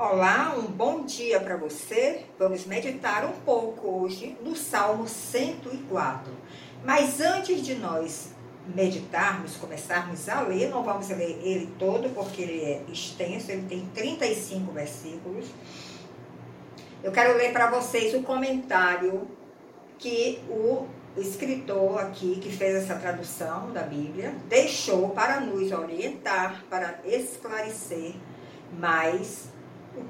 Olá, um bom dia para você. Vamos meditar um pouco hoje no Salmo 104. Mas antes de nós meditarmos, começarmos a ler, não vamos ler ele todo porque ele é extenso, ele tem 35 versículos. Eu quero ler para vocês o comentário que o escritor aqui, que fez essa tradução da Bíblia, deixou para nos orientar, para esclarecer mais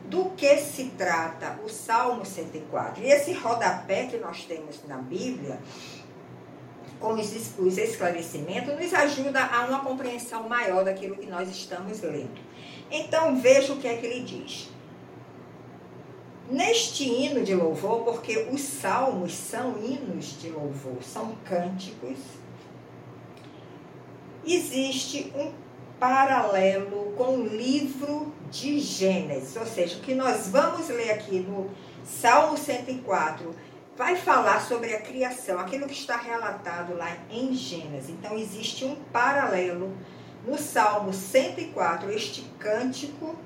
do que se trata o Salmo 104. E esse rodapé que nós temos na Bíblia, com os, os esclarecimentos, nos ajuda a uma compreensão maior daquilo que nós estamos lendo. Então, veja o que é que ele diz. Neste hino de louvor, porque os salmos são hinos de louvor, são cânticos, existe um paralelo com o livro de Gênesis, ou seja, o que nós vamos ler aqui no Salmo 104 vai falar sobre a criação, aquilo que está relatado lá em Gênesis. Então existe um paralelo no Salmo 104, este cântico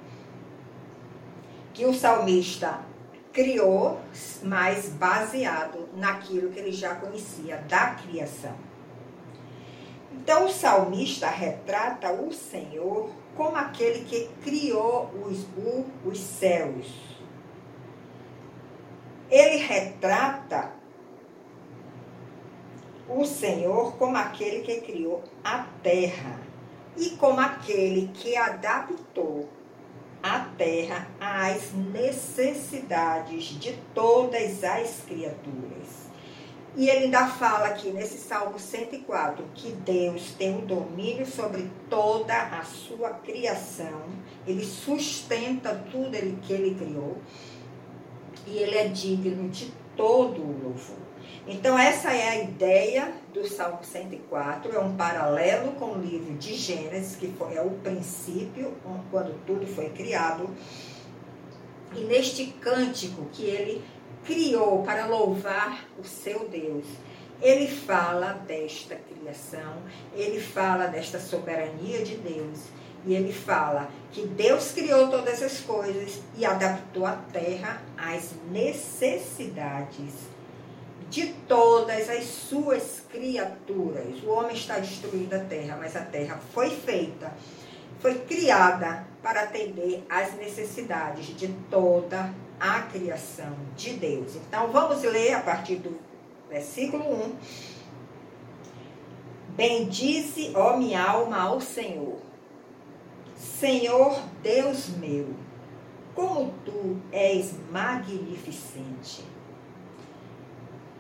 que o salmista criou, mas baseado naquilo que ele já conhecia da criação. Então, o salmista retrata o Senhor como aquele que criou os, os céus. Ele retrata o Senhor como aquele que criou a terra e como aquele que adaptou a terra às necessidades de todas as criaturas. E ele ainda fala aqui nesse Salmo 104 que Deus tem o domínio sobre toda a sua criação, ele sustenta tudo ele, que ele criou e ele é digno de todo o louvor. Então, essa é a ideia do Salmo 104, é um paralelo com o livro de Gênesis, que é o princípio, quando tudo foi criado. E neste cântico que ele criou para louvar o seu Deus. Ele fala desta criação, ele fala desta soberania de Deus. E ele fala que Deus criou todas as coisas e adaptou a terra às necessidades de todas as suas criaturas. O homem está destruindo a terra, mas a terra foi feita, foi criada para atender às necessidades de toda a criação de Deus. Então vamos ler a partir do versículo 1. Bendize, ó minha alma, ao Senhor. Senhor Deus meu, como tu és magnificente,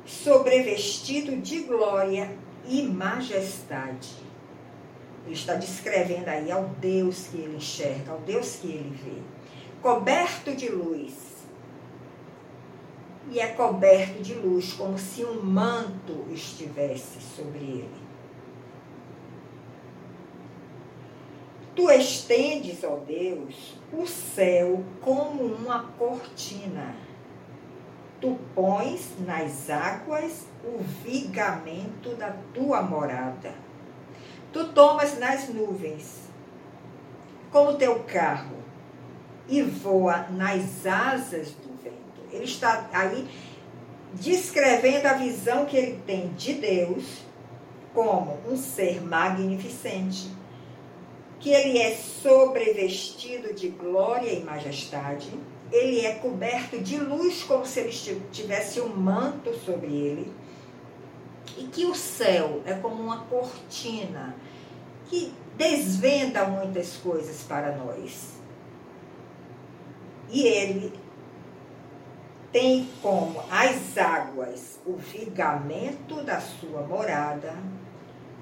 sobrevestido de glória e majestade. Ele está descrevendo aí ao Deus que ele enxerga, ao Deus que ele vê. Coberto de luz, e é coberto de luz, como se um manto estivesse sobre ele. Tu estendes, ó Deus, o céu como uma cortina. Tu pões nas águas o vigamento da tua morada. Tu tomas nas nuvens como teu carro e voa nas asas do ele está aí descrevendo a visão que ele tem de Deus como um ser magnificente, que ele é sobrevestido de glória e majestade, ele é coberto de luz como se ele tivesse um manto sobre ele, e que o céu é como uma cortina que desvenda muitas coisas para nós. E ele tem como as águas o vigamento da sua morada.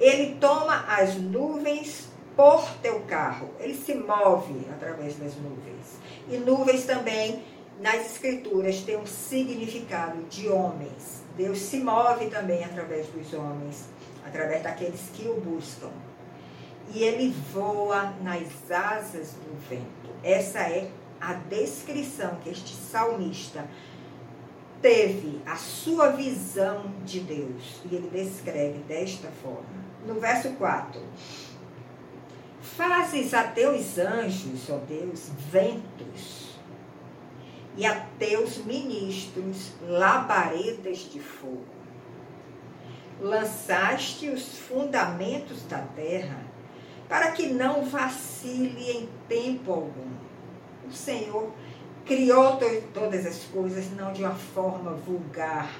Ele toma as nuvens por teu carro. Ele se move através das nuvens. E nuvens também, nas escrituras, tem um significado de homens. Deus se move também através dos homens, através daqueles que o buscam. E ele voa nas asas do vento. Essa é a descrição que este salmista teve a sua visão de Deus. E ele descreve desta forma. No verso 4. Fazes a teus anjos, ó Deus, ventos, e a teus ministros labaredas de fogo. Lançaste os fundamentos da terra para que não vacile em tempo algum. O Senhor criou todas as coisas não de uma forma vulgar,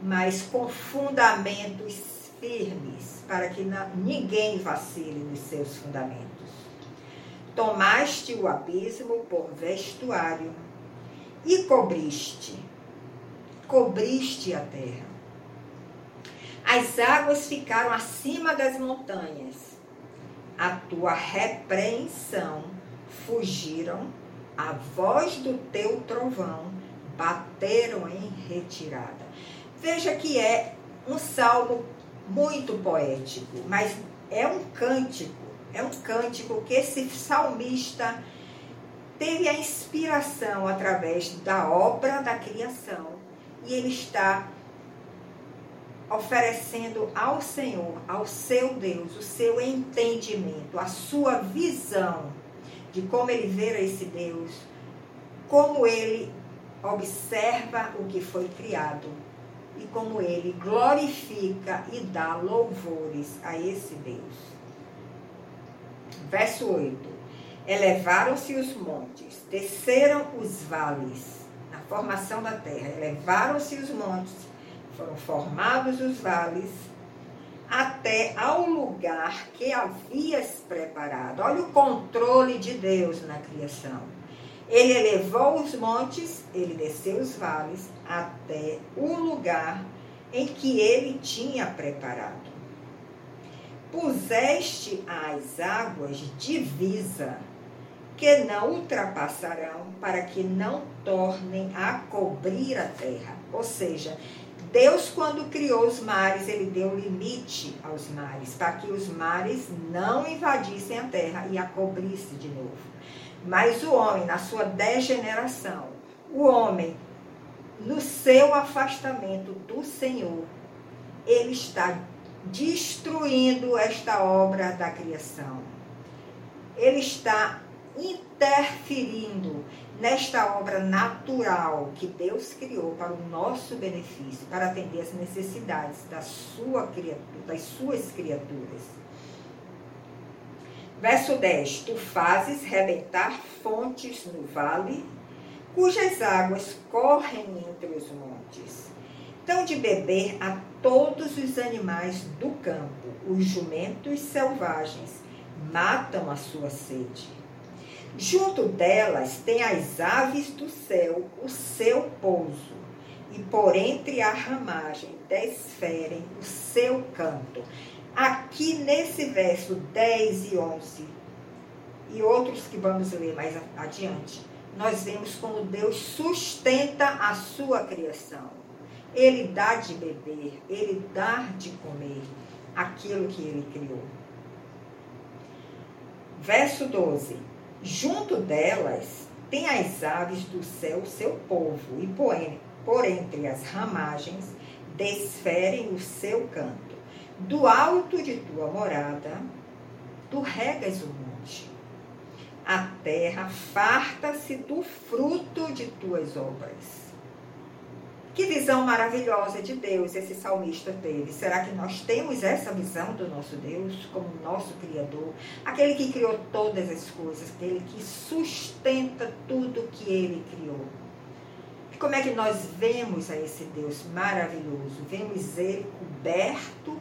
mas com fundamentos firmes, para que não, ninguém vacile nos seus fundamentos. Tomaste o abismo por vestuário e cobriste, cobriste a terra. As águas ficaram acima das montanhas. A tua repreensão fugiram, a voz do teu trovão bateram em retirada. Veja que é um salmo muito poético, mas é um cântico é um cântico que esse salmista teve a inspiração através da obra da criação e ele está oferecendo ao Senhor, ao seu Deus, o seu entendimento, a sua visão de como ele vê esse Deus, como ele observa o que foi criado e como ele glorifica e dá louvores a esse Deus. Verso 8: Elevaram-se os montes, desceram os vales, na formação da terra. Elevaram-se os montes, foram formados os vales, até ao lugar que havias preparado. Olha o controle de Deus na criação. Ele elevou os montes, ele desceu os vales, até o lugar em que ele tinha preparado puseste as águas divisa, que não ultrapassarão, para que não tornem a cobrir a terra. Ou seja, Deus, quando criou os mares, ele deu limite aos mares, para que os mares não invadissem a terra e a cobrisse de novo. Mas o homem, na sua degeneração, o homem, no seu afastamento do Senhor, ele está destruindo esta obra da criação. Ele está interferindo nesta obra natural que Deus criou para o nosso benefício, para atender as necessidades da sua criatura, das suas criaturas. Verso 10: Tu fazes rebentar fontes no vale, cujas águas correm entre os montes. Dão de beber a todos os animais do campo, os jumentos selvagens, matam a sua sede. Junto delas tem as aves do céu o seu pouso, e por entre a ramagem desferem o seu canto. Aqui nesse verso 10 e 11, e outros que vamos ler mais adiante, nós vemos como Deus sustenta a sua criação ele dá de beber, ele dá de comer aquilo que ele criou. Verso 12: Junto delas tem as aves do céu seu povo, e por entre as ramagens desferem o seu canto. Do alto de tua morada, tu regas o monte. A terra farta-se do fruto de tuas obras que visão maravilhosa de Deus esse salmista teve. Será que nós temos essa visão do nosso Deus como nosso Criador? Aquele que criou todas as coisas, aquele que sustenta tudo que ele criou. E como é que nós vemos a esse Deus maravilhoso? Vemos ele coberto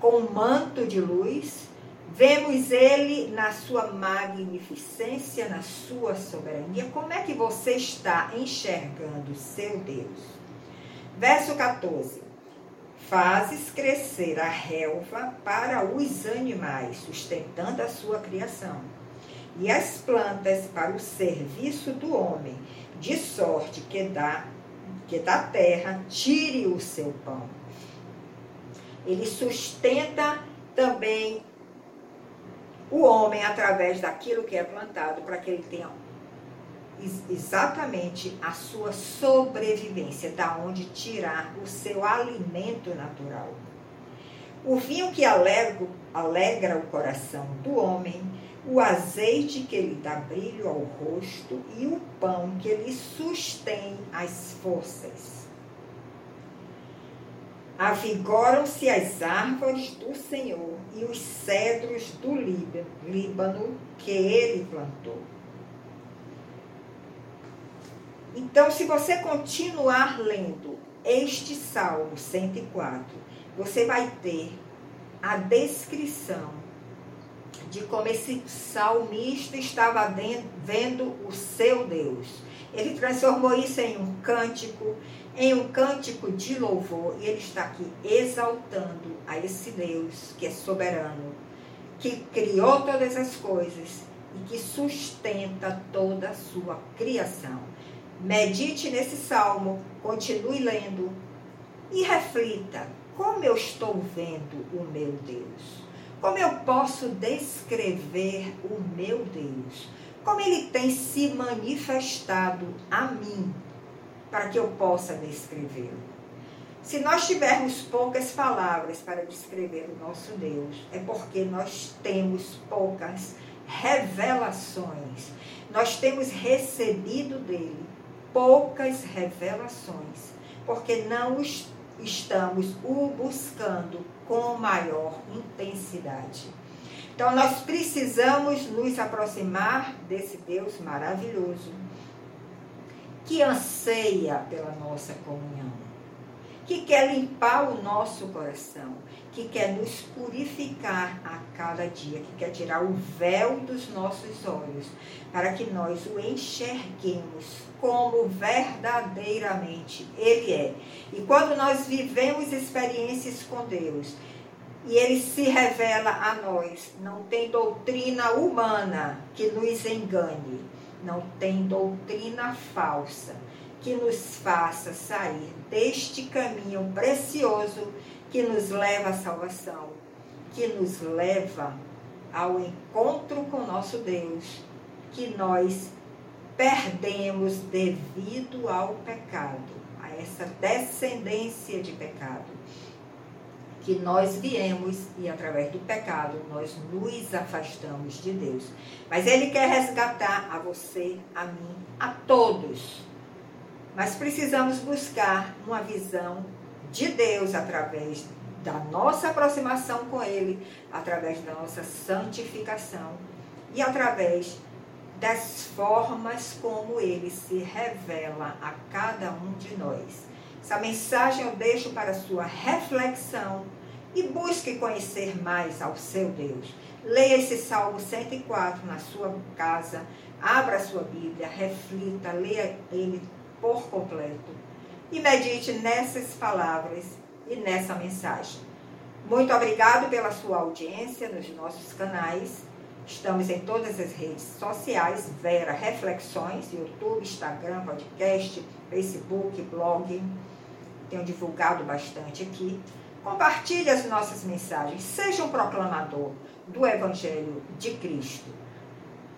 com um manto de luz, vemos ele na sua magnificência, na sua soberania. Como é que você está enxergando seu Deus? Verso 14. Fazes crescer a relva para os animais, sustentando a sua criação, e as plantas para o serviço do homem, de sorte que dá que da terra tire o seu pão. Ele sustenta também o homem através daquilo que é plantado para que ele tenha exatamente a sua sobrevivência, da onde tirar o seu alimento natural. O vinho que alegra, alegra o coração do homem, o azeite que lhe dá brilho ao rosto e o pão que lhe sustém as forças. Avigoram-se as árvores do Senhor e os cedros do Líbano que ele plantou. Então, se você continuar lendo este Salmo 104, você vai ter a descrição de como esse salmista estava vendo o seu Deus. Ele transformou isso em um cântico, em um cântico de louvor, e ele está aqui exaltando a esse Deus que é soberano, que criou todas as coisas e que sustenta toda a sua criação. Medite nesse salmo, continue lendo e reflita como eu estou vendo o meu Deus. Como eu posso descrever o meu Deus? Como ele tem se manifestado a mim para que eu possa descrevê-lo? Se nós tivermos poucas palavras para descrever o nosso Deus, é porque nós temos poucas revelações. Nós temos recebido dele poucas revelações, porque não estamos o buscando com maior intensidade. Então, nós precisamos nos aproximar desse Deus maravilhoso, que anseia pela nossa comunhão, que quer limpar o nosso coração, que quer nos purificar a cada dia, que quer tirar o véu dos nossos olhos, para que nós o enxerguemos como verdadeiramente Ele é. E quando nós vivemos experiências com Deus, e ele se revela a nós. Não tem doutrina humana que nos engane, não tem doutrina falsa que nos faça sair deste caminho precioso que nos leva à salvação, que nos leva ao encontro com nosso Deus, que nós perdemos devido ao pecado, a essa descendência de pecado que nós viemos e através do pecado nós nos afastamos de Deus. Mas Ele quer resgatar a você, a mim, a todos. Mas precisamos buscar uma visão de Deus através da nossa aproximação com Ele, através da nossa santificação e através das formas como Ele se revela a cada um de nós. Essa mensagem eu deixo para sua reflexão e busque conhecer mais ao seu Deus. Leia esse Salmo 104 na sua casa, abra a sua Bíblia, reflita, leia ele por completo e medite nessas palavras e nessa mensagem. Muito obrigado pela sua audiência nos nossos canais. Estamos em todas as redes sociais, Vera Reflexões, YouTube, Instagram, podcast, Facebook, blog. Tenho divulgado bastante aqui. Compartilhe as nossas mensagens. Seja um proclamador do Evangelho de Cristo.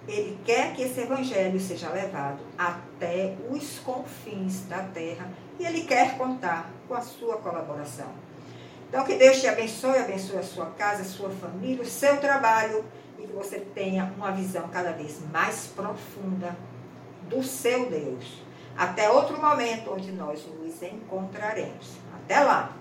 Ele quer que esse Evangelho seja levado até os confins da terra e ele quer contar com a sua colaboração. Então, que Deus te abençoe, abençoe a sua casa, a sua família, o seu trabalho e que você tenha uma visão cada vez mais profunda do seu Deus. Até outro momento onde nós nos encontraremos. Até lá!